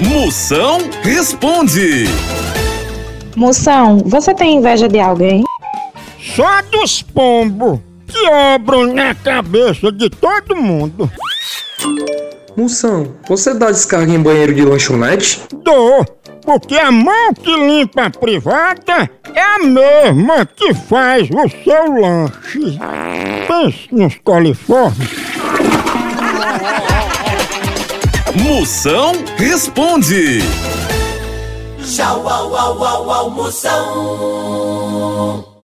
Moção responde. Moção, você tem inveja de alguém? Só dos pombos que obram na cabeça de todo mundo. Moção, você dá descarga em banheiro de lanchonete? Dou, porque a mão que limpa a privada é a mesma que faz o seu lanche. Pense nos coliformes. Moção responde. Tchau, au, au, au, au, Moção.